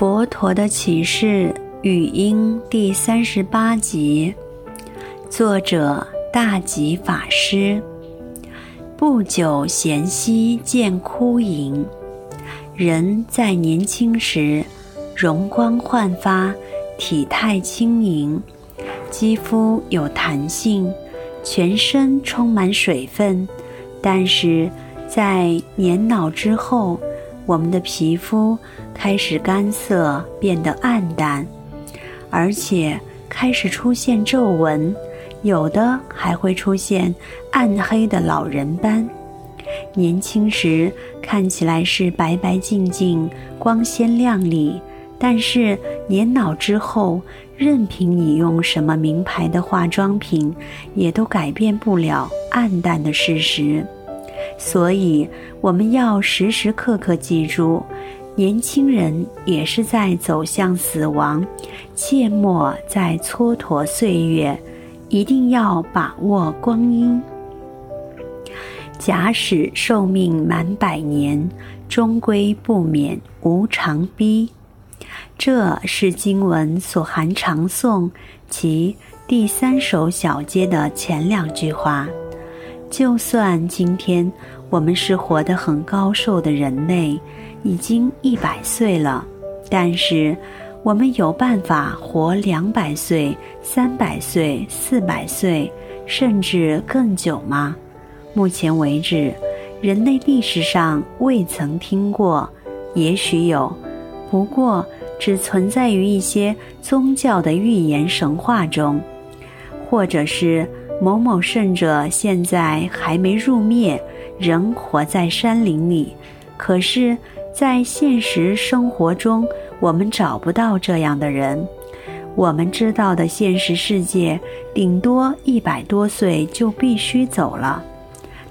佛陀的启示语音第三十八集，作者大吉法师。不久闲兮见枯影，人在年轻时，容光焕发，体态轻盈，肌肤有弹性，全身充满水分。但是在年老之后，我们的皮肤开始干涩，变得暗淡，而且开始出现皱纹，有的还会出现暗黑的老人斑。年轻时看起来是白白净净、光鲜亮丽，但是年老之后，任凭你用什么名牌的化妆品，也都改变不了暗淡的事实。所以，我们要时时刻刻记住，年轻人也是在走向死亡，切莫再蹉跎岁月，一定要把握光阴。假使寿命满百年，终归不免无常逼。这是经文所含长颂其第三首小节的前两句话。就算今天我们是活得很高寿的人类，已经一百岁了，但是我们有办法活两百岁、三百岁、四百岁，甚至更久吗？目前为止，人类历史上未曾听过，也许有，不过只存在于一些宗教的预言神话中，或者是。某某圣者现在还没入灭，仍活在山林里。可是，在现实生活中，我们找不到这样的人。我们知道的现实世界，顶多一百多岁就必须走了，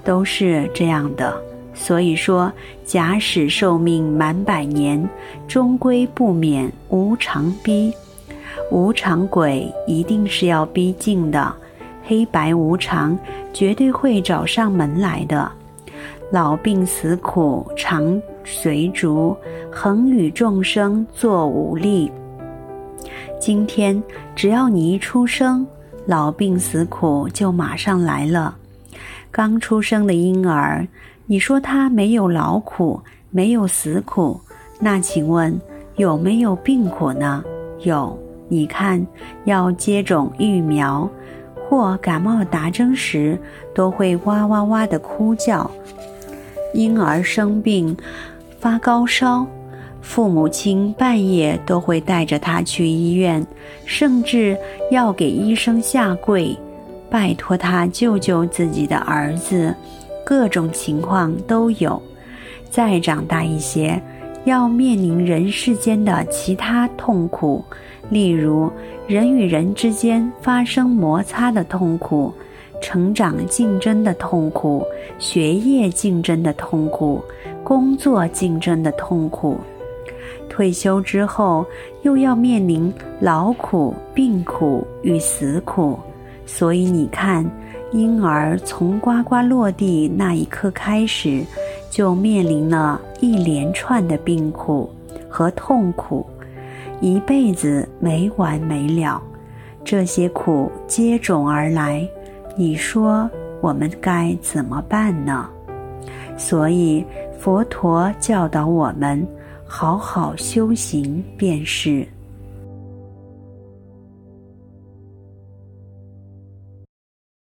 都是这样的。所以说，假使寿命满百年，终归不免无常逼。无常鬼一定是要逼近的。黑白无常，绝对会找上门来的。老病死苦常随逐，恒与众生作五力。今天只要你一出生，老病死苦就马上来了。刚出生的婴儿，你说他没有劳苦，没有死苦，那请问有没有病苦呢？有，你看要接种疫苗。或感冒打针时，都会哇哇哇的哭叫。婴儿生病发高烧，父母亲半夜都会带着他去医院，甚至要给医生下跪，拜托他救救自己的儿子。各种情况都有。再长大一些，要面临人世间的其他痛苦。例如，人与人之间发生摩擦的痛苦，成长竞争的痛苦，学业竞争的痛苦，工作竞争的痛苦。退休之后，又要面临劳苦、病苦与死苦。所以你看，婴儿从呱呱落地那一刻开始，就面临了一连串的病苦和痛苦。一辈子没完没了，这些苦接踵而来，你说我们该怎么办呢？所以佛陀教导我们，好好修行便是。